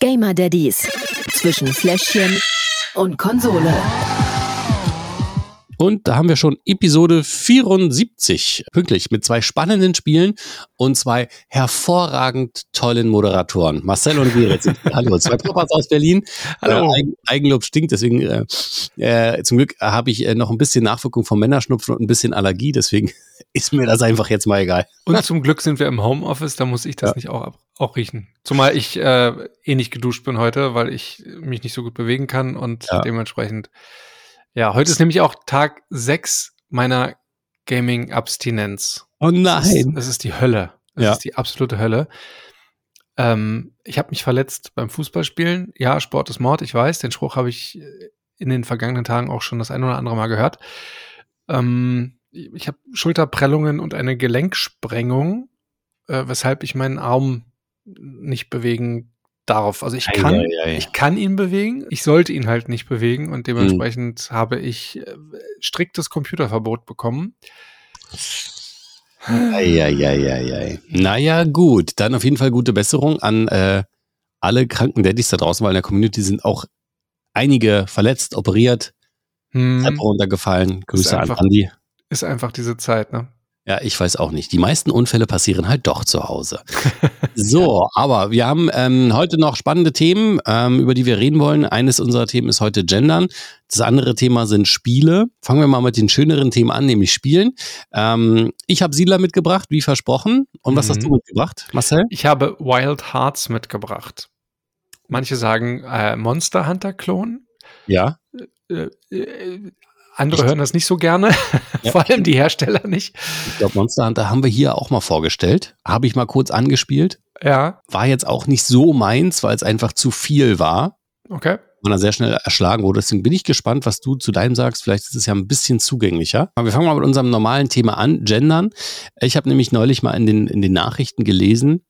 Gamer Daddies zwischen Fläschchen und Konsole. Und da haben wir schon Episode 74 pünktlich mit zwei spannenden Spielen und zwei hervorragend tollen Moderatoren. Marcel und Gerrit. Hallo, zwei Papas aus Berlin. Hallo. Äh, Eigen, Eigenlob stinkt, deswegen äh, äh, zum Glück habe ich äh, noch ein bisschen Nachwirkung vom Männerschnupfen und ein bisschen Allergie, deswegen ist mir das einfach jetzt mal egal. Und zum Glück sind wir im Homeoffice, da muss ich das ja. nicht auch, auch riechen. Zumal ich äh, eh nicht geduscht bin heute, weil ich mich nicht so gut bewegen kann und ja. dementsprechend ja, heute ist nämlich auch Tag 6 meiner Gaming-Abstinenz. Oh nein. Das ist, ist, die Hölle. Das ja. ist die absolute Hölle. Ähm, ich habe mich verletzt beim Fußballspielen. Ja, Sport ist Mord, ich weiß. Den Spruch habe ich in den vergangenen Tagen auch schon das ein oder andere Mal gehört. Ähm, ich habe Schulterprellungen und eine Gelenksprengung, äh, weshalb ich meinen Arm nicht bewegen darauf. Also ich kann, ei, ei, ei. ich kann ihn bewegen, ich sollte ihn halt nicht bewegen und dementsprechend hm. habe ich äh, striktes Computerverbot bekommen. Eieieiei. Naja, gut. Dann auf jeden Fall gute Besserung an äh, alle kranken Daddys da draußen, weil in der Community sind auch einige verletzt, operiert, hm. Runtergefallen. Grüße einfach, an Andi. Ist einfach diese Zeit, ne? Ja, ich weiß auch nicht. Die meisten Unfälle passieren halt doch zu Hause. so, aber wir haben ähm, heute noch spannende Themen, ähm, über die wir reden wollen. Eines unserer Themen ist heute Gendern. Das andere Thema sind Spiele. Fangen wir mal mit den schöneren Themen an, nämlich Spielen. Ähm, ich habe Siedler mitgebracht, wie versprochen. Und was mhm. hast du mitgebracht, Marcel? Ich habe Wild Hearts mitgebracht. Manche sagen äh, Monster Hunter Klon. Ja. Äh, äh, andere hören das nicht so gerne, ja. vor allem die Hersteller nicht. Ich glaube, Monster Hunter haben wir hier auch mal vorgestellt. Habe ich mal kurz angespielt. Ja. War jetzt auch nicht so meins, weil es einfach zu viel war. Okay. Und dann sehr schnell erschlagen wurde. Deswegen bin ich gespannt, was du zu deinem sagst. Vielleicht ist es ja ein bisschen zugänglicher. Aber wir fangen mal mit unserem normalen Thema an, Gendern. Ich habe nämlich neulich mal in den, in den Nachrichten gelesen,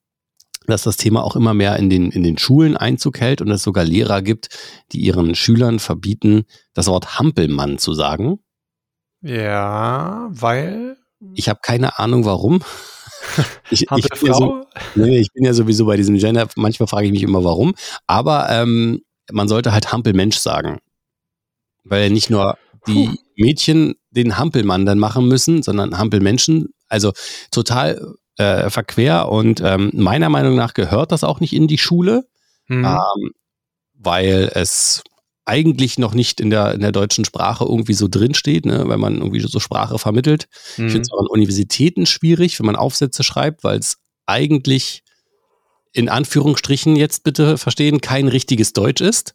dass das Thema auch immer mehr in den, in den Schulen Einzug hält und es sogar Lehrer gibt, die ihren Schülern verbieten, das Wort Hampelmann zu sagen. Ja, weil. Ich habe keine Ahnung warum. Ich, ich, bin ja so, nee, ich bin ja sowieso bei diesem Gender, manchmal frage ich mich immer warum. Aber ähm, man sollte halt Hampelmensch sagen. Weil nicht nur die Puh. Mädchen den Hampelmann dann machen müssen, sondern Hampelmenschen. Also total äh, verquer und ähm, meiner Meinung nach gehört das auch nicht in die Schule, mhm. ähm, weil es eigentlich noch nicht in der, in der deutschen Sprache irgendwie so drinsteht, ne, wenn man irgendwie so Sprache vermittelt. Mhm. Ich finde es auch an Universitäten schwierig, wenn man Aufsätze schreibt, weil es eigentlich in Anführungsstrichen jetzt bitte verstehen, kein richtiges Deutsch ist.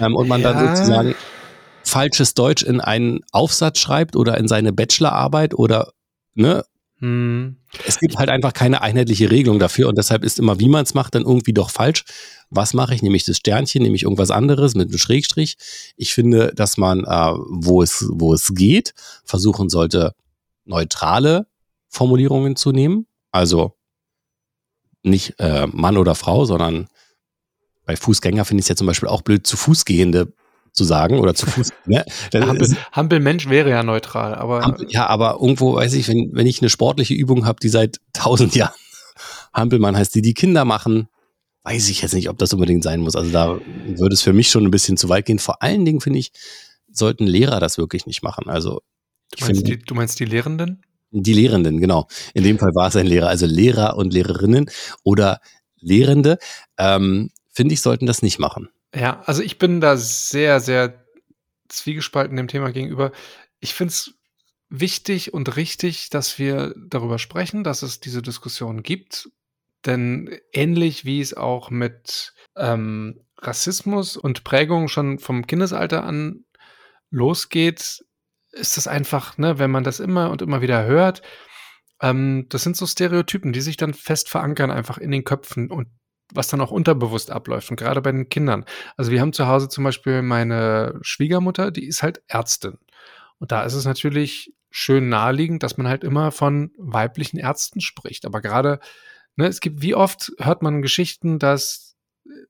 Ähm, und man ja. dann sozusagen falsches Deutsch in einen Aufsatz schreibt oder in seine Bachelorarbeit oder ne, hm. Es gibt halt einfach keine einheitliche Regelung dafür und deshalb ist immer, wie man es macht, dann irgendwie doch falsch. Was mache ich? Nehme ich das Sternchen, nehme ich irgendwas anderes mit einem Schrägstrich. Ich finde, dass man, äh, wo, es, wo es geht, versuchen sollte, neutrale Formulierungen zu nehmen. Also nicht äh, Mann oder Frau, sondern bei Fußgänger finde ich es ja zum Beispiel auch blöd, zu Fußgehende zu sagen oder zu Fuß. Ne? Hampel, Hampel Mensch wäre ja neutral, aber. Hampel, ja, aber irgendwo weiß ich, wenn, wenn ich eine sportliche Übung habe, die seit tausend Jahren Hampelmann heißt, die die Kinder machen, weiß ich jetzt nicht, ob das unbedingt sein muss. Also da würde es für mich schon ein bisschen zu weit gehen. Vor allen Dingen finde ich, sollten Lehrer das wirklich nicht machen. Also du meinst, finde, die, du meinst die Lehrenden? Die Lehrenden, genau. In dem Fall war es ein Lehrer, also Lehrer und Lehrerinnen oder Lehrende, ähm, finde ich, sollten das nicht machen. Ja, also ich bin da sehr, sehr zwiegespalten dem Thema gegenüber. Ich finde es wichtig und richtig, dass wir darüber sprechen, dass es diese Diskussion gibt. Denn ähnlich wie es auch mit ähm, Rassismus und Prägung schon vom Kindesalter an losgeht, ist es einfach, ne, wenn man das immer und immer wieder hört, ähm, das sind so Stereotypen, die sich dann fest verankern einfach in den Köpfen und was dann auch unterbewusst abläuft und gerade bei den Kindern. Also wir haben zu Hause zum Beispiel meine Schwiegermutter, die ist halt Ärztin. Und da ist es natürlich schön naheliegend, dass man halt immer von weiblichen Ärzten spricht. Aber gerade, ne, es gibt, wie oft hört man Geschichten, dass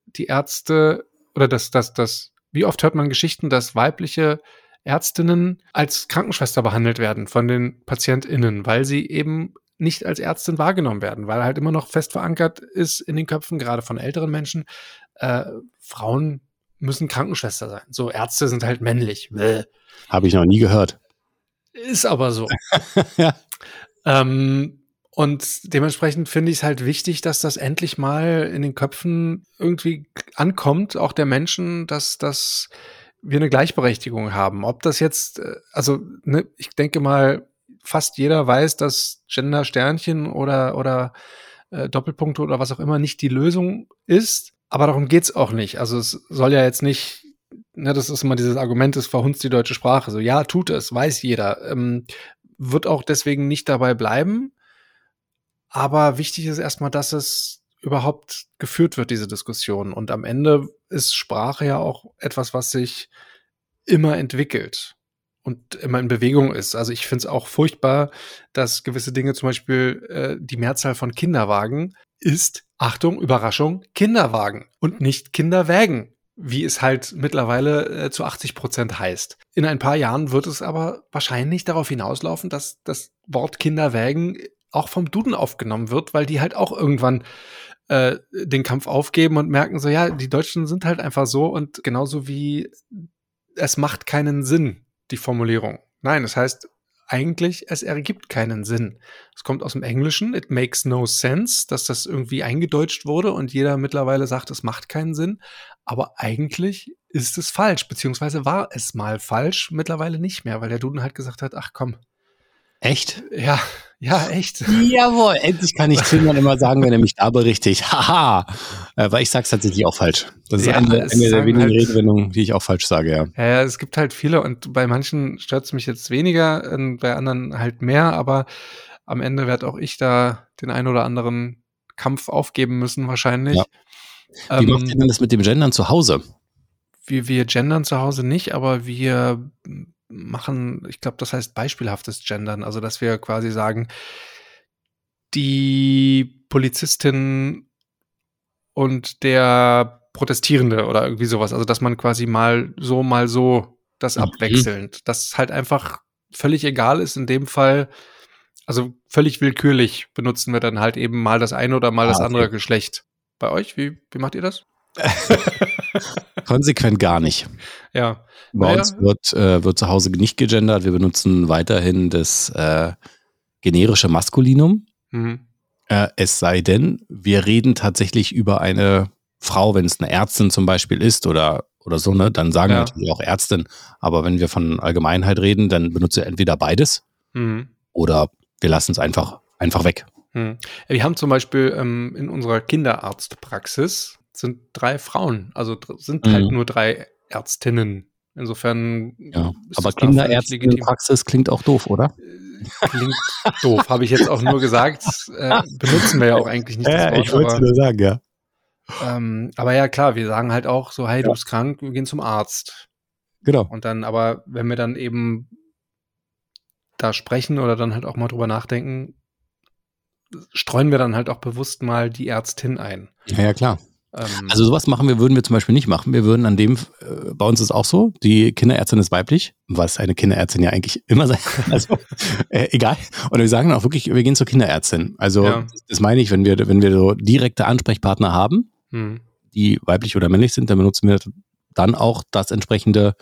die Ärzte oder dass, dass, dass, wie oft hört man Geschichten, dass weibliche Ärztinnen als Krankenschwester behandelt werden von den PatientInnen, weil sie eben nicht als Ärztin wahrgenommen werden, weil halt immer noch fest verankert ist in den Köpfen, gerade von älteren Menschen, äh, Frauen müssen Krankenschwester sein. So, Ärzte sind halt männlich. Habe ich noch nie gehört. Ist aber so. ja. ähm, und dementsprechend finde ich es halt wichtig, dass das endlich mal in den Köpfen irgendwie ankommt, auch der Menschen, dass das wir eine Gleichberechtigung haben. Ob das jetzt, äh, also ne, ich denke mal, fast jeder weiß, dass Gender-Sternchen oder, oder äh, Doppelpunkte oder was auch immer nicht die Lösung ist. Aber darum geht's auch nicht. Also es soll ja jetzt nicht, ne, das ist immer dieses Argument, es verhunzt die deutsche Sprache. So, ja, tut es, weiß jeder. Ähm, wird auch deswegen nicht dabei bleiben. Aber wichtig ist erstmal, dass es überhaupt geführt wird, diese Diskussion. Und am Ende ist Sprache ja auch etwas, was sich immer entwickelt und immer in Bewegung ist. Also ich finde es auch furchtbar, dass gewisse Dinge, zum Beispiel äh, die Mehrzahl von Kinderwagen, ist, Achtung, Überraschung, Kinderwagen und nicht Kinderwägen, wie es halt mittlerweile äh, zu 80 Prozent heißt. In ein paar Jahren wird es aber wahrscheinlich darauf hinauslaufen, dass das Wort Kinderwägen auch vom Duden aufgenommen wird, weil die halt auch irgendwann äh, den Kampf aufgeben und merken so, ja, die Deutschen sind halt einfach so und genauso wie es macht keinen Sinn, die Formulierung. Nein, das heißt eigentlich, es ergibt keinen Sinn. Es kommt aus dem Englischen, it makes no sense, dass das irgendwie eingedeutscht wurde und jeder mittlerweile sagt, es macht keinen Sinn. Aber eigentlich ist es falsch, beziehungsweise war es mal falsch, mittlerweile nicht mehr, weil der Duden halt gesagt hat, ach komm. Echt? Ja, ja, echt. Jawohl, endlich kann ich Tillmann immer sagen, wenn er mich da berichtigt. Haha. Äh, weil ich sag's tatsächlich auch falsch. Das ist ja, eine, eine der wenigen halt, Redewendungen, die ich auch falsch sage, ja. Ja, es gibt halt viele und bei manchen stört's mich jetzt weniger, bei anderen halt mehr, aber am Ende werde auch ich da den ein oder anderen Kampf aufgeben müssen, wahrscheinlich. Ja. Wie ähm, macht ihr denn das mit dem Gendern zu Hause? Wir, wir gendern zu Hause nicht, aber wir machen, ich glaube, das heißt beispielhaftes Gendern, also dass wir quasi sagen, die Polizistin und der Protestierende oder irgendwie sowas, also dass man quasi mal so, mal so das mhm. abwechselnd, dass halt einfach völlig egal ist in dem Fall, also völlig willkürlich benutzen wir dann halt eben mal das eine oder mal ah, das andere okay. Geschlecht. Bei euch, wie, wie macht ihr das? Konsequent gar nicht. Ja. Bei naja. uns wird, äh, wird zu Hause nicht gegendert. Wir benutzen weiterhin das äh, generische Maskulinum. Mhm. Äh, es sei denn, wir reden tatsächlich über eine Frau, wenn es eine Ärztin zum Beispiel ist oder, oder so, ne, dann sagen ja. wir natürlich auch Ärztin. Aber wenn wir von Allgemeinheit reden, dann benutzen wir entweder beides mhm. oder wir lassen es einfach, einfach weg. Mhm. Wir haben zum Beispiel ähm, in unserer Kinderarztpraxis sind drei Frauen, also sind halt mhm. nur drei Ärztinnen. Insofern. Ja, aber Kinderärztin in Praxis klingt auch doof, oder? Äh, klingt doof, habe ich jetzt auch nur gesagt. Äh, benutzen wir ja auch eigentlich nicht. Das Wort, ich wollte es nur sagen, ja. Ähm, aber ja, klar, wir sagen halt auch so, hey, ja. du bist krank, wir gehen zum Arzt. Genau. Und dann, aber wenn wir dann eben da sprechen oder dann halt auch mal drüber nachdenken, streuen wir dann halt auch bewusst mal die Ärztin ein. Ja, ja, klar. Ähm, also sowas machen wir, würden wir zum Beispiel nicht machen. Wir würden an dem, äh, bei uns ist auch so, die Kinderärztin ist weiblich, was eine Kinderärztin ja eigentlich immer sein Also äh, egal. Und wir sagen auch wirklich, wir gehen zur Kinderärztin. Also ja. das meine ich, wenn wir, wenn wir so direkte Ansprechpartner haben, hm. die weiblich oder männlich sind, dann benutzen wir dann auch das entsprechende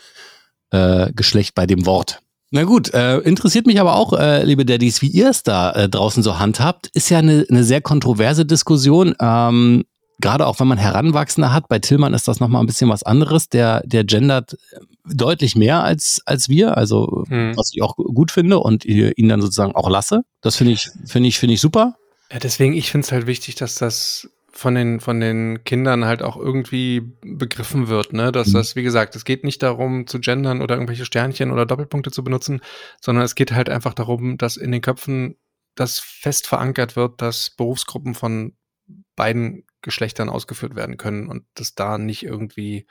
äh, Geschlecht bei dem Wort. Na gut, äh, interessiert mich aber auch, äh, liebe Daddys, wie ihr es da äh, draußen so handhabt. Ist ja eine, eine sehr kontroverse Diskussion. Ähm, gerade auch wenn man Heranwachsende hat, bei Tillmann ist das nochmal ein bisschen was anderes. Der, der gendert deutlich mehr als, als wir, also hm. was ich auch gut finde und ihn dann sozusagen auch lasse. Das finde ich, finde ich, finde ich super. Ja, deswegen, ich finde es halt wichtig, dass das von den, von den Kindern halt auch irgendwie begriffen wird, ne? Dass mhm. das, wie gesagt, es geht nicht darum zu gendern oder irgendwelche Sternchen oder Doppelpunkte zu benutzen, sondern es geht halt einfach darum, dass in den Köpfen das fest verankert wird, dass Berufsgruppen von beiden Geschlechtern ausgeführt werden können und dass da nicht irgendwie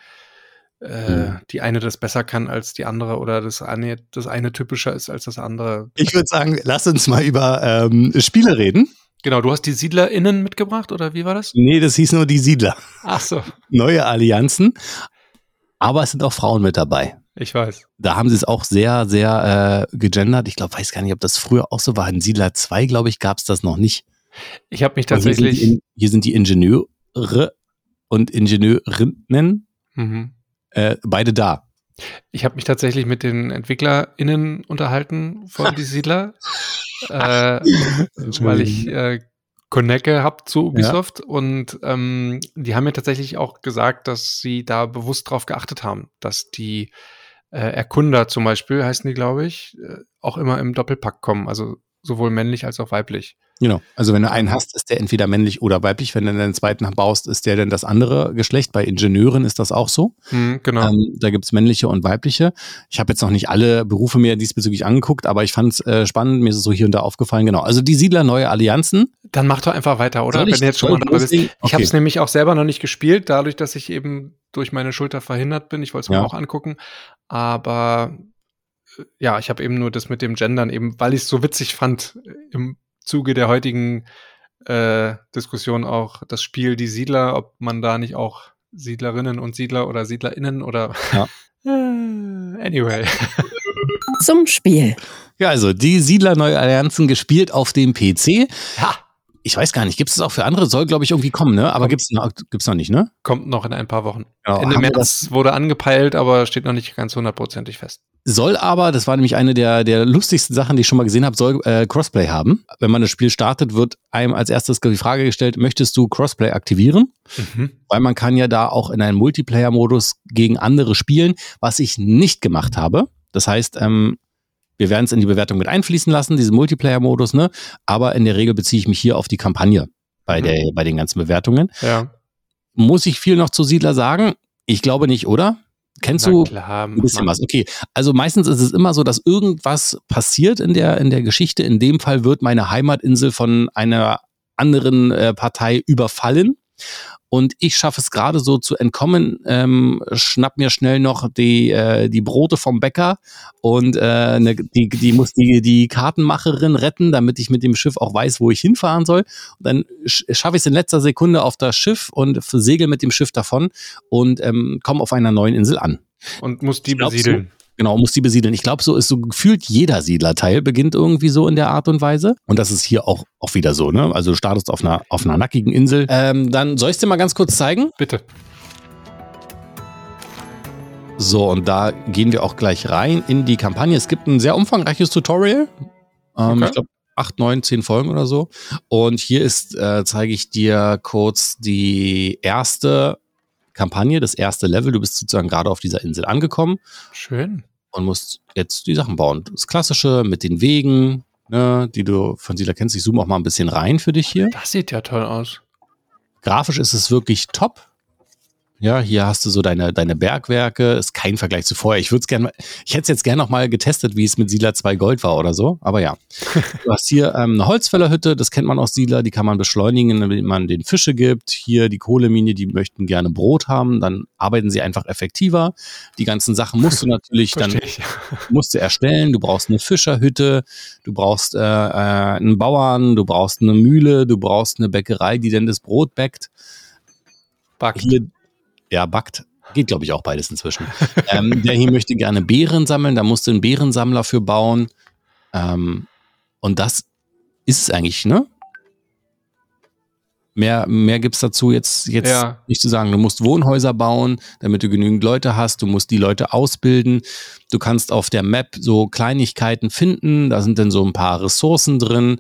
äh, mhm. die eine das besser kann als die andere oder das eine, das eine typischer ist als das andere. Ich würde sagen, lass uns mal über ähm, Spiele reden. Genau, du hast die SiedlerInnen mitgebracht oder wie war das? Nee, das hieß nur die Siedler. Ach so. Neue Allianzen. Aber es sind auch Frauen mit dabei. Ich weiß. Da haben sie es auch sehr, sehr äh, gegendert. Ich glaube, weiß gar nicht, ob das früher auch so war. In Siedler 2, glaube ich, gab es das noch nicht. Ich habe mich Aber hier sind, tatsächlich. hier sind die Ingenieure und Ingenieurinnen Mhm. äh, beide da. Ich habe mich tatsächlich mit den EntwicklerInnen unterhalten von Die Siedler, äh, weil ich äh, Connecte habe zu Ubisoft und ähm, die haben mir tatsächlich auch gesagt, dass sie da bewusst drauf geachtet haben, dass die äh, Erkunder zum Beispiel, heißen die, glaube ich, äh, auch immer im Doppelpack kommen, also sowohl männlich als auch weiblich. Genau. Also wenn du einen hast, ist der entweder männlich oder weiblich. Wenn du einen zweiten baust, ist der dann das andere Geschlecht. Bei Ingenieuren ist das auch so. Hm, genau. Ähm, da gibt's männliche und weibliche. Ich habe jetzt noch nicht alle Berufe mir diesbezüglich angeguckt, aber ich fand es äh, spannend. Mir ist es so hier und da aufgefallen. Genau. Also die Siedler neue Allianzen. Dann mach doch einfach weiter, oder? Wenn du jetzt schon mal dabei bist. Ich habe Okay. es nämlich auch selber noch nicht gespielt, dadurch, dass ich eben durch meine Schulter verhindert bin. Ich wollte es mir Ja. auch angucken. Aber äh, ja, ich habe eben nur das mit dem Gendern, eben weil ich es so witzig fand, äh, im Zuge der heutigen äh, Diskussion auch das Spiel Die Siedler, ob man da nicht auch Siedlerinnen und Siedler oder SiedlerInnen oder Ja. Äh, anyway. Zum Spiel. Ja, also die Siedler neue Allianzen gespielt auf dem PC. Ja. Ich weiß gar nicht, gibt es auch für andere? Soll, glaube ich, irgendwie kommen, ne? Aber Kommt. gibt's noch, gibt's noch nicht, ne? Kommt noch in ein paar Wochen. Genau. Ende März wurde angepeilt, aber steht noch nicht ganz hundertprozentig fest. Soll aber, das war nämlich eine der, der lustigsten Sachen, die ich schon mal gesehen habe, soll äh, Crossplay haben. Wenn man das Spiel startet, wird einem als erstes die Frage gestellt, möchtest du Crossplay aktivieren? Mhm. Weil man kann ja da auch in einen Multiplayer-Modus gegen andere spielen, was ich nicht gemacht habe. Das heißt, ähm, wir werden es in die Bewertung mit einfließen lassen, diesen Multiplayer-Modus, ne? Aber in der Regel beziehe ich mich hier auf die Kampagne bei, Mhm. der, bei den ganzen Bewertungen. Ja. Muss ich viel noch zu Siedler sagen? Ich glaube nicht, oder? Kennst Na du klar, ein bisschen was. Okay, also meistens ist es immer so, dass irgendwas passiert in der, in der Geschichte. In dem Fall wird meine Heimatinsel von einer anderen äh, Partei überfallen. Und ich schaffe es gerade so zu entkommen, ähm, schnapp mir schnell noch die, äh, die Brote vom Bäcker und äh, ne, die, die muss die, die Kartenmacherin retten, damit ich mit dem Schiff auch weiß, wo ich hinfahren soll. Und dann sch schaffe ich es in letzter Sekunde auf das Schiff und segel mit dem Schiff davon und ähm, komme auf einer neuen Insel an. Und muss die besiedeln. Genau, muss die besiedeln. Ich glaube, so ist so gefühlt jeder Siedlerteil beginnt irgendwie so in der Art und Weise. Und das ist hier auch, auch wieder so, ne? Also du startest auf einer, auf einer nackigen Insel. Ähm, dann soll ich dir mal ganz kurz zeigen? Bitte. So, und da gehen wir auch gleich rein in die Kampagne. Es gibt ein sehr umfangreiches Tutorial. Ähm, Okay. Ich glaube, acht, neun, zehn Folgen oder so. Und hier ist, äh, zeige ich dir kurz die erste Kampagne, das erste Level. Du bist sozusagen gerade auf dieser Insel angekommen. Schön. Und musst jetzt die Sachen bauen. Das Klassische mit den Wegen, ne, die du von Siedler kennst. Ich zoome auch mal ein bisschen rein für dich hier. Das sieht ja toll aus. Grafisch ist es wirklich top. Ja, hier hast du so deine, deine Bergwerke. Ist kein Vergleich zu vorher. Ich würde es gerne, ich hätte es jetzt gerne noch mal getestet, wie es mit Siedler 2 Gold war oder so. Aber ja. Du hast hier ähm, eine Holzfällerhütte, das kennt man aus Siedler, die kann man beschleunigen, indem man den Fische gibt. Hier die Kohlemine, die möchten gerne Brot haben, dann arbeiten sie einfach effektiver. Die ganzen Sachen musst du natürlich dann musst du erstellen. Du brauchst eine Fischerhütte, du brauchst äh, äh, einen Bauern, du brauchst eine Mühle, du brauchst eine Bäckerei, die dann das Brot backt. Backt. Hier, ja, backt. Geht, glaube ich, auch beides inzwischen. ähm, der hier möchte gerne Beeren sammeln, da musst du einen Beerensammler für bauen. Ähm, und das ist es eigentlich, ne? Mehr, mehr gibt's dazu jetzt, jetzt Ja. nicht zu sagen. Du musst Wohnhäuser bauen, damit du genügend Leute hast. Du musst die Leute ausbilden. Du kannst auf der Map so Kleinigkeiten finden. Da sind dann so ein paar Ressourcen drin.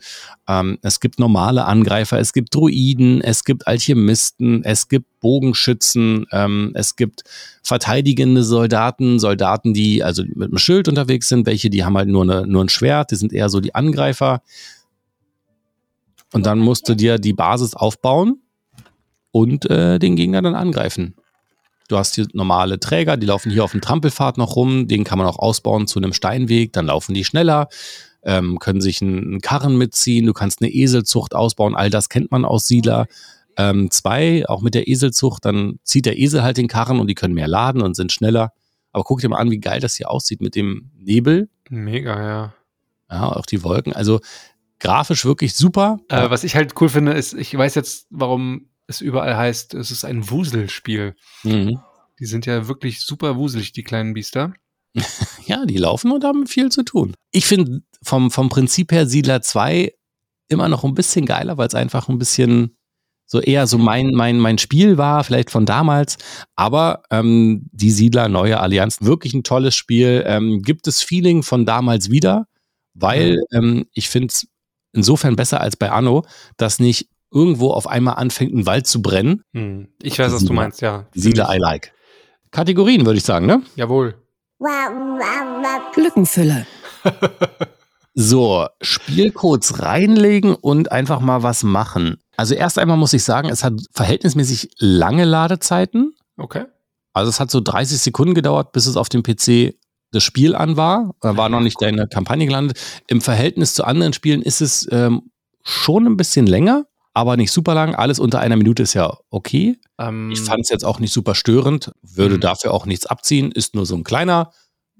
Ähm, es gibt normale Angreifer, es gibt Druiden, es gibt Alchemisten, es gibt Bogenschützen, ähm, es gibt verteidigende Soldaten, Soldaten, die also mit einem Schild unterwegs sind. Welche, die haben halt nur, eine, nur ein Schwert, die sind eher so die Angreifer. Und dann musst du dir die Basis aufbauen und äh, den Gegner dann angreifen. Du hast hier normale Träger, die laufen hier auf dem Trampelpfad noch rum, den kann man auch ausbauen zu einem Steinweg, dann laufen die schneller, ähm, können sich einen, Karren mitziehen, du kannst eine Eselzucht ausbauen, all das kennt man aus Siedler. Ähm, zwei, auch mit der Eselzucht, dann zieht der Esel halt den Karren und die können mehr laden und sind schneller. Aber guck dir mal an, wie geil das hier aussieht mit dem Nebel, Mega, ja. ja, auch die Wolken. Also grafisch wirklich super. Äh, was ich halt cool finde, ist, ich weiß jetzt, warum es überall heißt, es ist ein Wuselspiel. Mhm. Die sind ja wirklich super wuselig, die kleinen Biester. Ja, die laufen und haben viel zu tun. Ich finde vom, vom Prinzip her Siedler 2 immer noch ein bisschen geiler, weil es einfach ein bisschen so eher so mein, mein, mein Spiel war, vielleicht von damals. Aber ähm, die Siedler, neue Allianz, wirklich ein tolles Spiel. Ähm, gibt es Feeling von damals wieder, weil ähm, ich finde es insofern besser als bei Anno, dass nicht irgendwo auf einmal anfängt, ein Wald zu brennen. Hm. Ich weiß, was du meinst, ja. Siedler I like. Kategorien, würde ich sagen, ne? Jawohl. Lückenfüller. So, Spielcodes reinlegen und einfach mal was machen. Also erst einmal muss ich sagen, es hat verhältnismäßig lange Ladezeiten. Okay. Also es hat so 30 Sekunden gedauert, bis es auf dem PC das Spiel an war. Da war noch nicht deine Kampagne gelandet. Im Verhältnis zu anderen Spielen ist es ähm, schon ein bisschen länger, aber nicht super lang. Alles unter einer Minute ist ja okay. Ähm, Ich fand es jetzt auch nicht super störend, würde Mhm. dafür auch nichts abziehen, ist nur so ein kleiner,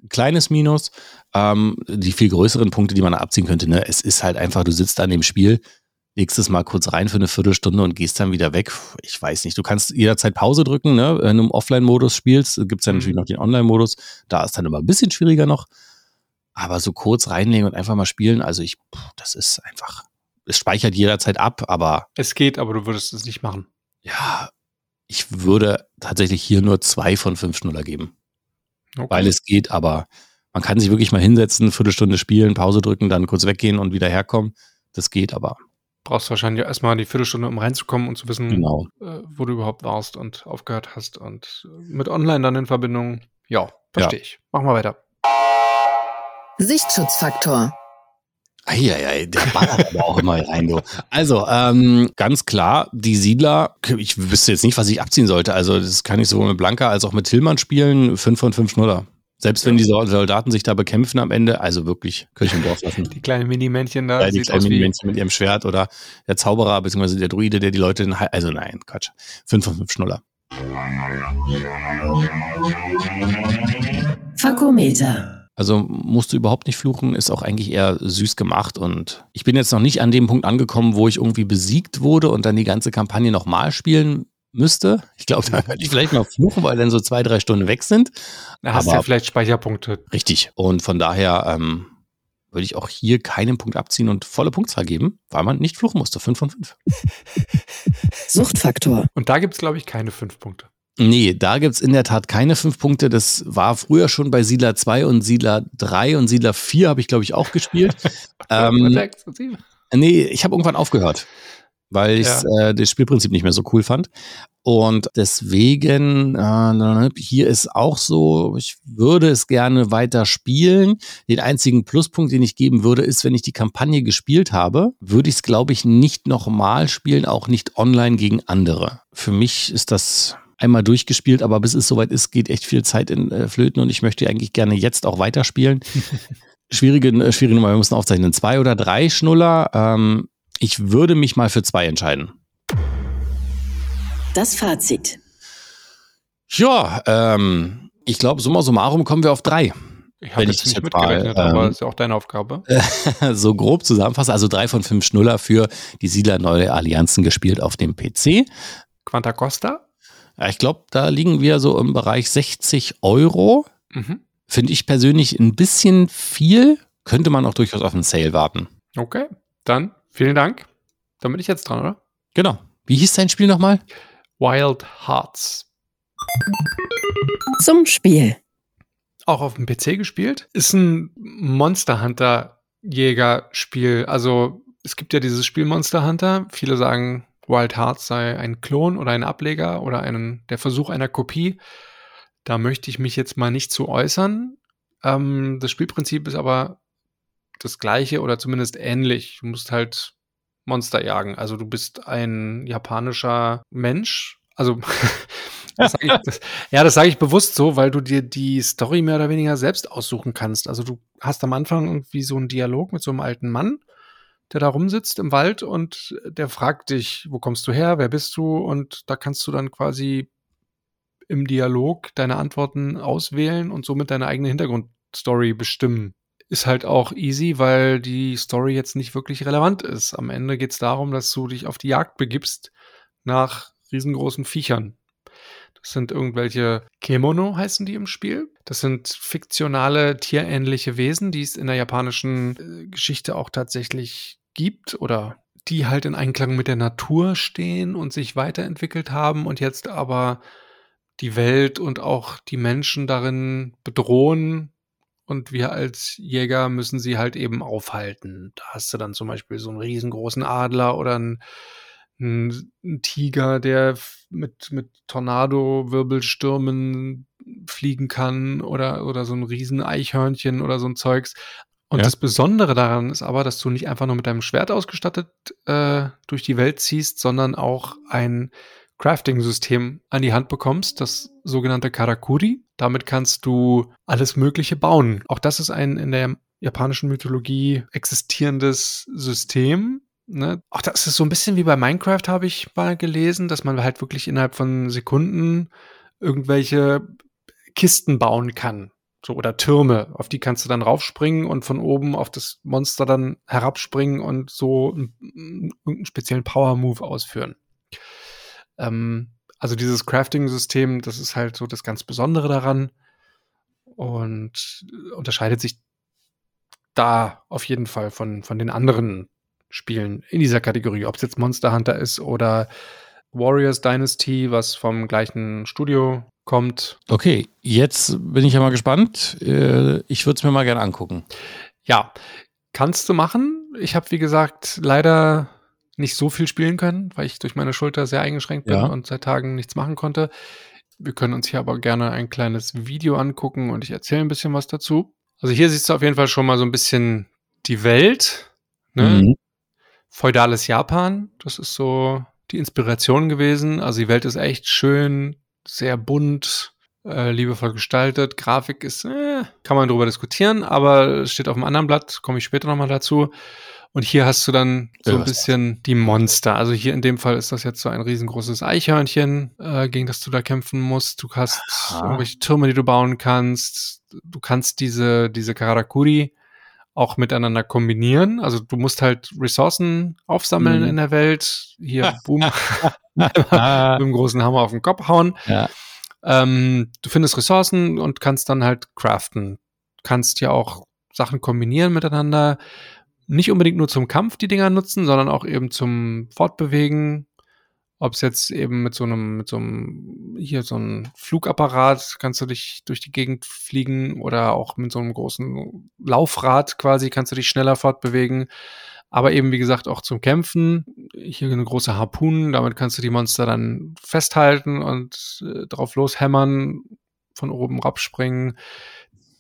kleines Minus. Ähm, die viel größeren Punkte, die man abziehen könnte, ne, es ist halt einfach, du sitzt an dem Spiel, legst es mal kurz rein für eine Viertelstunde und gehst dann wieder weg. Ich weiß nicht, du kannst jederzeit Pause drücken, ne? Wenn du im Offline-Modus spielst, gibt es ja Mhm. natürlich noch den Online-Modus, da ist dann immer ein bisschen schwieriger noch. Aber so kurz reinlegen und einfach mal spielen, also ich, das ist einfach, es speichert jederzeit ab, aber es geht, aber du würdest es nicht machen. ja, ich würde tatsächlich hier nur zwei von fünf Schnuller geben, Okay. weil es geht, aber man kann sich wirklich mal hinsetzen, Viertelstunde spielen, Pause drücken, dann kurz weggehen und wieder herkommen. Das geht aber. Brauchst wahrscheinlich erstmal die Viertelstunde, um reinzukommen und zu wissen, Genau. äh, wo du überhaupt warst und aufgehört hast. Und äh, mit online dann in Verbindung. Ja, verstehe ich. Machen wir weiter. Sichtschutzfaktor. Eieiei, der ballert aber auch immer rein, du. Also, ähm, ganz klar, die Siedler, ich wüsste jetzt nicht, was ich abziehen sollte. Also, das kann ich sowohl mit Blanka als auch mit Tillmann spielen. Fünf von fünf Schnuller. Selbst wenn die Sol- Soldaten sich da bekämpfen am Ende, also wirklich, Kirche im Dorf lassen. Die kleinen Mini-Männchen da. Ja, die kleinen Minimännchen mit ihrem Schwert oder der Zauberer bzw. der Druide, der die Leute in Hal- Also nein, Quatsch. Fünf von fünf Schnuller. Fakometer. Also musst du überhaupt nicht fluchen, ist auch eigentlich eher süß gemacht und ich bin jetzt noch nicht an dem Punkt angekommen, wo ich irgendwie besiegt wurde und dann die ganze Kampagne nochmal spielen müsste. Ich glaube, da könnte ich vielleicht mal fluchen, weil dann so zwei, drei Stunden weg sind. da hast du ja vielleicht Speicherpunkte. Richtig. Und von daher ähm, würde ich auch hier keinen Punkt abziehen und volle Punktzahl geben, weil man nicht fluchen musste. Fünf von fünf. Suchtfaktor. Und da gibt es, glaube ich, keine fünf Punkte. Nee, da gibt's in der Tat keine fünf Punkte. Das war früher schon bei Siedler 2 und Siedler 3 und Siedler 4 habe ich, glaube ich, auch gespielt. ähm, Sechs und sieben. nee, ich habe irgendwann aufgehört, weil ich äh, das Spielprinzip nicht mehr so cool fand. Und deswegen, äh, hier ist auch so, ich würde es gerne weiter spielen. Den einzigen Pluspunkt, den ich geben würde, ist, wenn ich die Kampagne gespielt habe, würde ich es, glaube ich, nicht nochmal spielen, auch nicht online gegen andere. Für mich ist das einmal durchgespielt, aber bis es soweit ist, geht echt viel Zeit in äh, Flöten und ich möchte eigentlich gerne jetzt auch weiterspielen. schwierige, äh, schwierige Nummer, wir müssen aufzeichnen. Zwei oder drei Schnuller. Ähm, ich würde mich mal für zwei entscheiden. Das Fazit. Ja, ähm, ich glaube, summa summarum kommen wir auf drei. Ich habe jetzt das nicht jetzt mal, mitgerechnet, aber ähm, ist ja auch deine Aufgabe. so grob zusammenfassen. Also drei von fünf Schnuller für die Siedler Neue Allianzen gespielt auf dem PC. Quanta Costa? Ja, ich glaube, da liegen wir so im Bereich 60 Euro. Mhm. Finde ich persönlich ein bisschen viel. Könnte man auch durchaus auf einen Sale warten. Okay, dann vielen Dank. Dann bin ich jetzt dran, oder? Genau. Wie hieß dein Spiel nochmal? Wild Hearts. Zum Spiel. Auch auf dem PC gespielt. Ist ein Monster Hunter Jäger-Spiel. Also es gibt ja dieses Spiel Monster Hunter. Viele sagen, Wild Hearts sei ein Klon oder ein Ableger oder einen, der Versuch einer Kopie. Da möchte ich mich jetzt mal nicht zu äußern. Ähm, das Spielprinzip ist aber das gleiche oder zumindest ähnlich. Du musst halt Monster jagen. Also du bist ein japanischer Mensch. Also das ich, das, ja, das sage ich bewusst so, weil du dir die Story mehr oder weniger selbst aussuchen kannst. Also du hast am Anfang irgendwie so einen Dialog mit so einem alten Mann, der da rumsitzt im Wald und der fragt dich, wo kommst du her, wer bist du? Und da kannst du dann quasi im Dialog deine Antworten auswählen und somit deine eigene Hintergrundstory bestimmen. Ist halt auch easy, weil die Story jetzt nicht wirklich relevant ist. Am Ende geht es darum, dass du dich auf die Jagd begibst nach riesengroßen Viechern. Das sind irgendwelche Kemono heißen die im Spiel. Das sind fiktionale, tierähnliche Wesen, die es in der japanischen äh, Geschichte auch tatsächlich gibt oder die halt in Einklang mit der Natur stehen und sich weiterentwickelt haben und jetzt aber die Welt und auch die Menschen darin bedrohen. Und wir als Jäger müssen sie halt eben aufhalten. Da hast du dann zum Beispiel so einen riesengroßen Adler oder einen, einen, einen Tiger, der mit, mit Tornado-Wirbelstürmen fliegen kann oder, oder so ein riesen Eichhörnchen oder so ein Zeugs. Und Ja. das Besondere daran ist aber, dass du nicht einfach nur mit deinem Schwert ausgestattet äh, durch die Welt ziehst, sondern auch ein Crafting-System an die Hand bekommst, das sogenannte Karakuri. Damit kannst du alles Mögliche bauen. Auch das ist ein in der japanischen Mythologie existierendes System. Ne? Auch das ist so ein bisschen wie bei Minecraft, habe ich mal gelesen, dass man halt wirklich innerhalb von Sekunden irgendwelche Kisten bauen kann. So, oder Türme, auf die kannst du dann raufspringen und von oben auf das Monster dann herabspringen und so einen, irgendeinen speziellen Power-Move ausführen. Ähm, also dieses Crafting-System, das ist halt so das ganz Besondere daran und unterscheidet sich da auf jeden Fall von, von den anderen Spielen in dieser Kategorie, ob es jetzt Monster Hunter ist oder Warriors Dynasty, was vom gleichen Studio kommt. Okay, jetzt bin ich ja mal gespannt. Äh, Ich würde es mir mal gerne angucken. Ja, kannst du machen. Ich habe, wie gesagt, leider nicht so viel spielen können, weil ich durch meine Schulter sehr eingeschränkt bin Ja. und seit Tagen nichts machen konnte. Wir können uns hier aber gerne ein kleines Video angucken und ich erzähle ein bisschen was dazu. Also hier siehst du auf jeden Fall schon mal so ein bisschen die Welt. Ne? Mhm. feudales Japan. Das ist so die Inspiration gewesen. Also die Welt ist echt schön, sehr bunt, äh, liebevoll gestaltet. Grafik ist, äh, kann man drüber diskutieren, aber es steht auf einem anderen Blatt, komme ich später nochmal dazu. Und hier hast du dann so ein bisschen die Monster. Also hier in dem Fall ist das jetzt so ein riesengroßes Eichhörnchen, äh, gegen das du da kämpfen musst. Du hast Aha. irgendwelche Türme, die du bauen kannst. Du kannst diese, diese Karakuri auch miteinander kombinieren. Also du musst halt Ressourcen aufsammeln Mhm. in der Welt. Hier, boom, mit dem großen Hammer auf den Kopf hauen. ja. Ähm, du findest Ressourcen und kannst dann halt craften. Kannst ja auch Sachen kombinieren miteinander. Nicht unbedingt nur zum Kampf die Dinger nutzen, sondern auch eben zum Fortbewegen. Ob es jetzt eben mit so einem, mit so einem, hier so einem Flugapparat kannst du dich durch die Gegend fliegen oder auch mit so einem großen Laufrad quasi kannst du dich schneller fortbewegen. Aber eben, wie gesagt, auch zum Kämpfen. Hier eine große Harpunen, damit kannst du die Monster dann festhalten und äh, drauf loshämmern, von oben abspringen.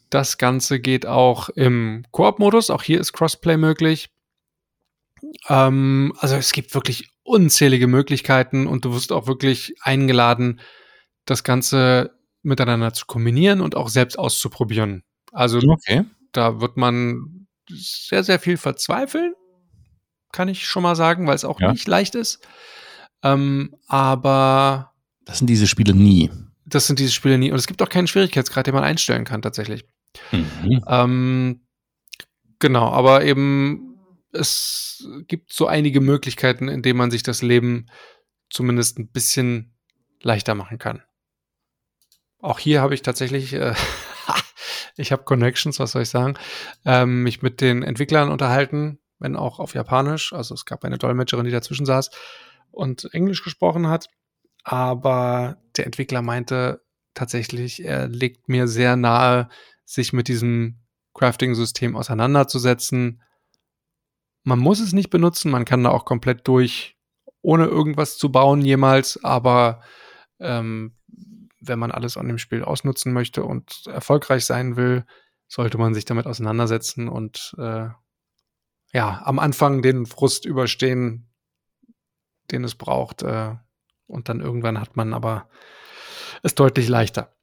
Das Ganze geht auch im Koop-Modus. Auch hier ist Crossplay möglich. Ähm, also es gibt wirklich unzählige Möglichkeiten und du wirst auch wirklich eingeladen, das Ganze miteinander zu kombinieren und auch selbst auszuprobieren. Also Okay. da wird man sehr, sehr viel verzweifeln, kann ich schon mal sagen, weil es auch Ja. nicht leicht ist. Ähm, aber Das sind diese Spiele nie. das sind diese Spiele nie. Und es gibt auch keinen Schwierigkeitsgrad, den man einstellen kann, tatsächlich. Mhm. Ähm, genau, aber eben es gibt so einige Möglichkeiten, in denen man sich das Leben zumindest ein bisschen leichter machen kann. Auch hier habe ich tatsächlich, äh, ich habe Connections, was soll ich sagen, ähm, mich mit den Entwicklern unterhalten, wenn auch auf Japanisch. Also es gab eine Dolmetscherin, die dazwischen saß und Englisch gesprochen hat. Aber der Entwickler meinte tatsächlich, er legt mir sehr nahe, sich mit diesem Crafting-System auseinanderzusetzen. Man muss es nicht benutzen, man kann da auch komplett durch, ohne irgendwas zu bauen jemals, aber ähm, wenn man alles an dem Spiel ausnutzen möchte und erfolgreich sein will, sollte man sich damit auseinandersetzen und äh, ja, am Anfang den Frust überstehen, den es braucht. Äh, und dann irgendwann hat man aber es deutlich leichter.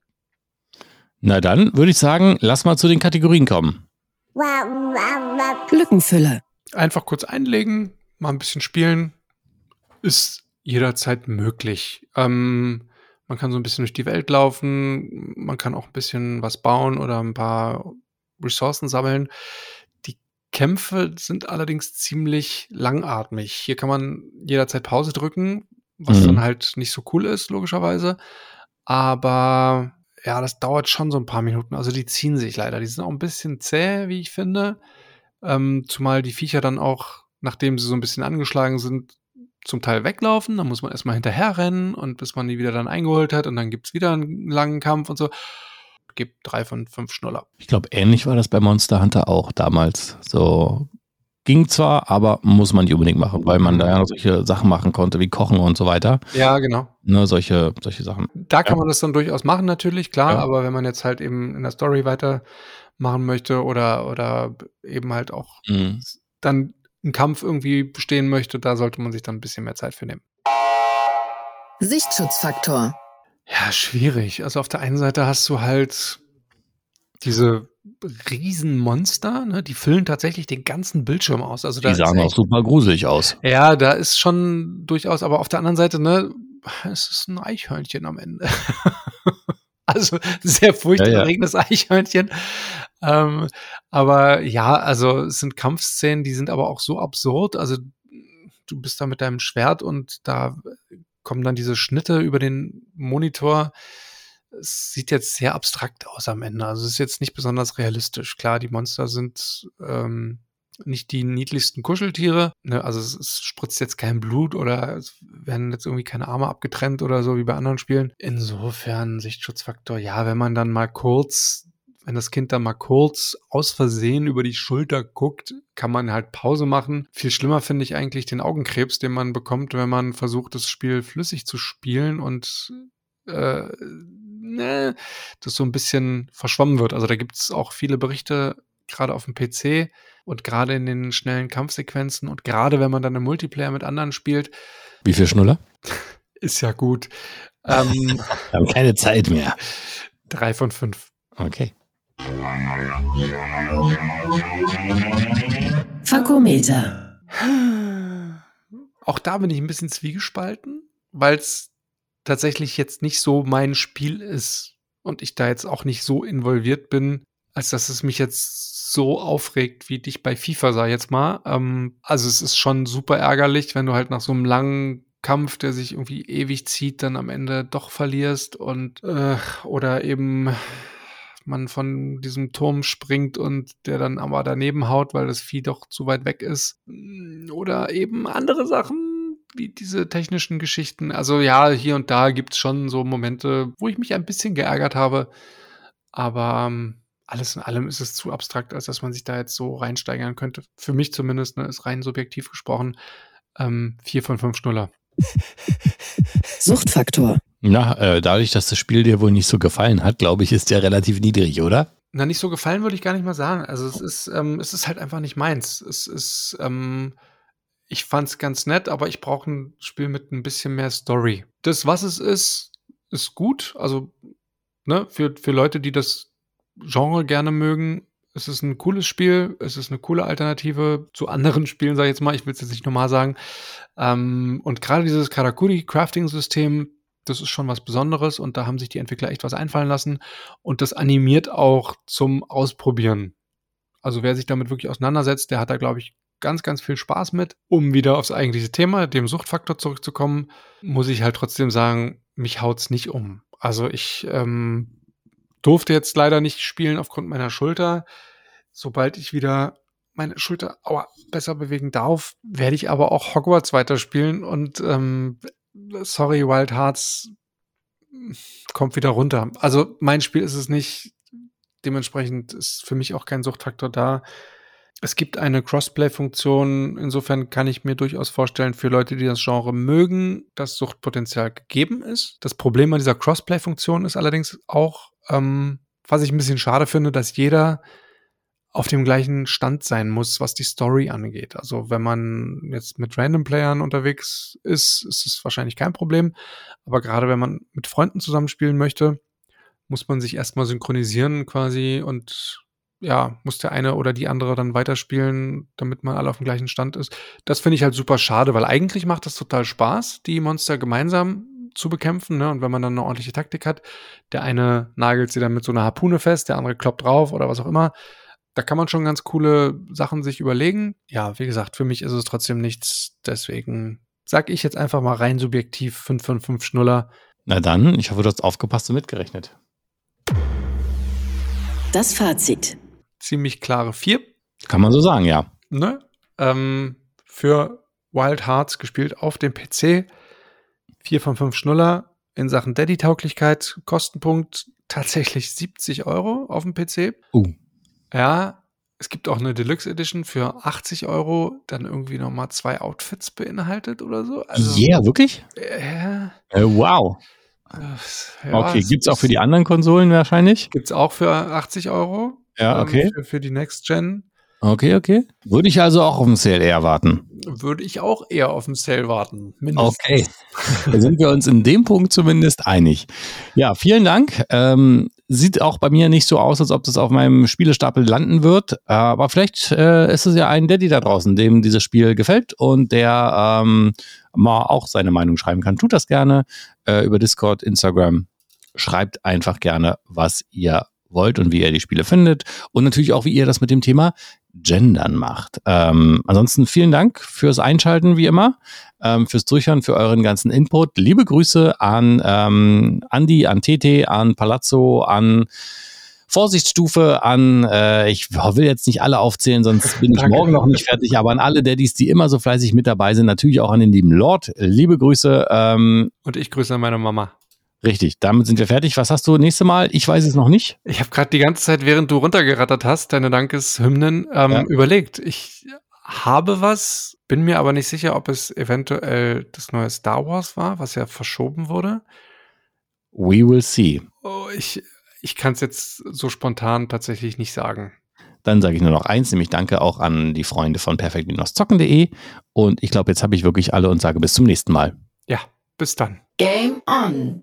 Na dann würde ich sagen, lass mal zu den Kategorien kommen. Lückenfüller. einfach kurz einlegen, mal ein bisschen spielen, ist jederzeit möglich. Ähm, man kann so ein bisschen durch die Welt laufen, man kann auch ein bisschen was bauen oder ein paar Ressourcen sammeln. Die Kämpfe sind allerdings ziemlich langatmig. Hier kann man jederzeit Pause drücken, was Mhm. dann halt nicht so cool ist, logischerweise. Aber ja, das dauert schon so ein paar Minuten. Also die ziehen sich leider. Die sind auch ein bisschen zäh, wie ich finde. Ähm, zumal die Viecher dann auch, nachdem sie so ein bisschen angeschlagen sind, zum Teil weglaufen. Dann muss man erstmal hinterherrennen und bis man die wieder dann eingeholt hat und dann gibt's wieder einen langen Kampf und so. Gibt drei von fünf Schnuller. Ich glaube, ähnlich war das bei Monster Hunter auch damals. So ging zwar, aber muss man nicht unbedingt machen, weil man da ja noch solche Sachen machen konnte, wie Kochen und so weiter. Ja, genau. Ne, solche, solche Sachen. Da kann Ja. man das dann durchaus machen, natürlich, klar, Ja. aber wenn man jetzt halt eben in der Story weitermachen möchte oder, oder eben halt auch Mhm. dann einen Kampf irgendwie bestehen möchte, da sollte man sich dann ein bisschen mehr Zeit für nehmen. Sichtschutzfaktor. Ja, schwierig. Also auf der einen Seite hast du halt diese Riesenmonster, ne, die füllen tatsächlich den ganzen Bildschirm aus. Also da Die sahen auch super gruselig aus. Ja, da ist schon durchaus, aber auf der anderen Seite, ne, es ist ein Eichhörnchen am Ende. also sehr furchterregendes Eichhörnchen. Ähm, aber ja, also es sind Kampfszenen, die sind aber auch so absurd. Also du bist da mit deinem Schwert und da kommen dann diese Schnitte über den Monitor. Es sieht jetzt sehr abstrakt aus am Ende. Also es ist jetzt nicht besonders realistisch. Klar, die Monster sind ähm, nicht die niedlichsten Kuscheltiere. Ne? Also es, es spritzt jetzt kein Blut oder es werden jetzt irgendwie keine Arme abgetrennt oder so wie bei anderen Spielen. Insofern Sichtschutzfaktor, ja, wenn man dann mal kurz, wenn das Kind dann mal kurz aus Versehen über die Schulter guckt, kann man halt Pause machen. Viel schlimmer finde ich eigentlich den Augenkrebs, den man bekommt, wenn man versucht, das Spiel flüssig zu spielen und äh, ne, das so ein bisschen verschwommen wird. Also da gibt es auch viele Berichte, gerade auf dem PC und gerade in den schnellen Kampfsequenzen und gerade wenn man dann im Multiplayer mit anderen spielt, Wie viel Schnuller? ist ja gut. Ähm, Wir haben keine Zeit mehr. drei von fünf. Okay. Fakometer. Auch da bin ich ein bisschen zwiegespalten, weil es tatsächlich jetzt nicht so mein Spiel ist und ich da jetzt auch nicht so involviert bin, als dass es mich jetzt so aufregt wie dich bei FIFA, sag ich jetzt mal. Ähm, also es ist schon super ärgerlich, wenn du halt nach so einem langen Kampf, der sich irgendwie ewig zieht, dann am Ende doch verlierst und äh, oder eben man von diesem Turm springt und der dann aber daneben haut, weil das Vieh doch zu weit weg ist. Oder eben andere Sachen, diese technischen Geschichten. Also ja, hier und da gibt's schon so Momente, wo ich mich ein bisschen geärgert habe. Aber ähm, alles in allem ist es zu abstrakt, als dass man sich da jetzt so reinsteigern könnte. Für mich zumindest, ne, ist rein subjektiv gesprochen, ähm, vier von fünf Schnuller. Suchtfaktor. Na, äh, dadurch, dass das Spiel dir wohl nicht so gefallen hat, glaube ich, ist der relativ niedrig, oder? Na, nicht so gefallen würde ich gar nicht mal sagen. Also es ist, ähm, es ist halt einfach nicht meins. Es ist, ähm, ich fand's ganz nett, aber ich brauche ein Spiel mit ein bisschen mehr Story. Das, was es ist, ist gut. Also, ne, für, für Leute, die das Genre gerne mögen, es ist ein cooles Spiel, es ist eine coole Alternative zu anderen Spielen, sag ich jetzt mal. Ich will es jetzt nicht normal sagen. Ähm, und gerade dieses Karakuri-Crafting-System, das ist schon was Besonderes und da haben sich die Entwickler echt was einfallen lassen. Und das animiert auch zum Ausprobieren. Also wer sich damit wirklich auseinandersetzt, der hat da, glaube ich, ganz, ganz viel Spaß mit. Um wieder aufs eigentliche Thema, dem Suchtfaktor zurückzukommen, muss ich halt trotzdem sagen, mich haut's nicht um. Also ich ähm, durfte jetzt leider nicht spielen aufgrund meiner Schulter. Sobald ich wieder meine Schulter aua, besser bewegen darf, werde ich aber auch Hogwarts weiterspielen und ähm, sorry, Wild Hearts kommt wieder runter. Also mein Spiel ist es nicht. Dementsprechend ist für mich auch kein Suchtfaktor da. Es gibt eine Crossplay-Funktion. Insofern kann ich mir durchaus vorstellen, für Leute, die das Genre mögen, dass Suchtpotenzial gegeben ist. Das Problem an dieser Crossplay-Funktion ist allerdings auch, ähm, was ich ein bisschen schade finde, dass jeder auf dem gleichen Stand sein muss, was die Story angeht. Also wenn man jetzt mit Random Playern unterwegs ist, ist es wahrscheinlich kein Problem. Aber gerade wenn man mit Freunden zusammenspielen möchte, muss man sich erstmal synchronisieren quasi und ja, muss der eine oder die andere dann weiterspielen, damit man alle auf dem gleichen Stand ist. Das finde ich halt super schade, weil eigentlich macht das total Spaß, die Monster gemeinsam zu bekämpfen. Ne? Und wenn man dann eine ordentliche Taktik hat, der eine nagelt sie dann mit so einer Harpune fest, der andere kloppt drauf oder was auch immer. Da kann man schon ganz coole Sachen sich überlegen. Ja, wie gesagt, für mich ist es trotzdem nichts. Deswegen sag ich jetzt einfach mal rein subjektiv 5 von 5 Schnuller. Na dann, ich hoffe, du hast aufgepasst und mitgerechnet. Das Fazit. Ziemlich klare 4. Kann man so sagen, ja. Ne? Ähm, für Wild Hearts gespielt auf dem PC. 4 von 5 Schnuller in Sachen Daddy-Tauglichkeit. Kostenpunkt tatsächlich 70 Euro auf dem PC. Uh. Ja, es gibt auch eine Deluxe Edition für 80 Euro, dann irgendwie nochmal zwei Outfits beinhaltet oder so. Also, yeah, wirklich? äh, Äh, wow. äh, ja, okay, es gibt's auch für die anderen Konsolen wahrscheinlich? Gibt's auch für 80 Euro. Ja, ähm, okay. Für, für die Next Gen Okay, okay. Würde ich also auch auf dem Sale eher warten. würde ich auch eher auf den Sale warten. Mindestens. Okay. Da sind wir uns in dem Punkt zumindest einig. Ja, vielen Dank. Ähm, sieht auch bei mir nicht so aus, als ob das auf meinem Spielestapel landen wird. Aber vielleicht äh, ist es ja ein Daddy da draußen, dem dieses Spiel gefällt und der ähm, mal auch seine Meinung schreiben kann. Tut das gerne äh, über Discord, Instagram. Schreibt einfach gerne, was ihr wollt und wie ihr die Spiele findet. Und natürlich auch, wie ihr das mit dem Thema Gendern macht. Ähm, ansonsten vielen Dank fürs Einschalten, wie immer ähm, fürs Durchhören, für euren ganzen Input. Liebe Grüße an ähm, Andi, an Tete, an Palazzo, an Vorsichtsstufe, an, äh, ich will jetzt nicht alle aufzählen, sonst bin ich Danke. morgen noch nicht fertig, aber an alle Daddys, die immer so fleißig mit dabei sind, natürlich auch an den lieben Lord. Liebe Grüße, ähm, Und ich grüße meine Mama. Richtig, damit sind wir fertig. Was hast du nächste Mal? Ich weiß es noch nicht. Ich habe gerade die ganze Zeit, während du runtergerattert hast, deine Dankeshymnen ähm, Ja. überlegt. Ich habe was, bin mir aber nicht sicher, ob es eventuell das neue Star Wars war, was ja verschoben wurde. We will see. Oh, ich ich kann es jetzt so spontan tatsächlich nicht sagen. Dann sage ich nur noch eins, nämlich danke auch an die Freunde von perfekt-zocken.de. Und ich glaube, jetzt habe ich wirklich alle und sage bis zum nächsten Mal. Ja, bis dann. Game on,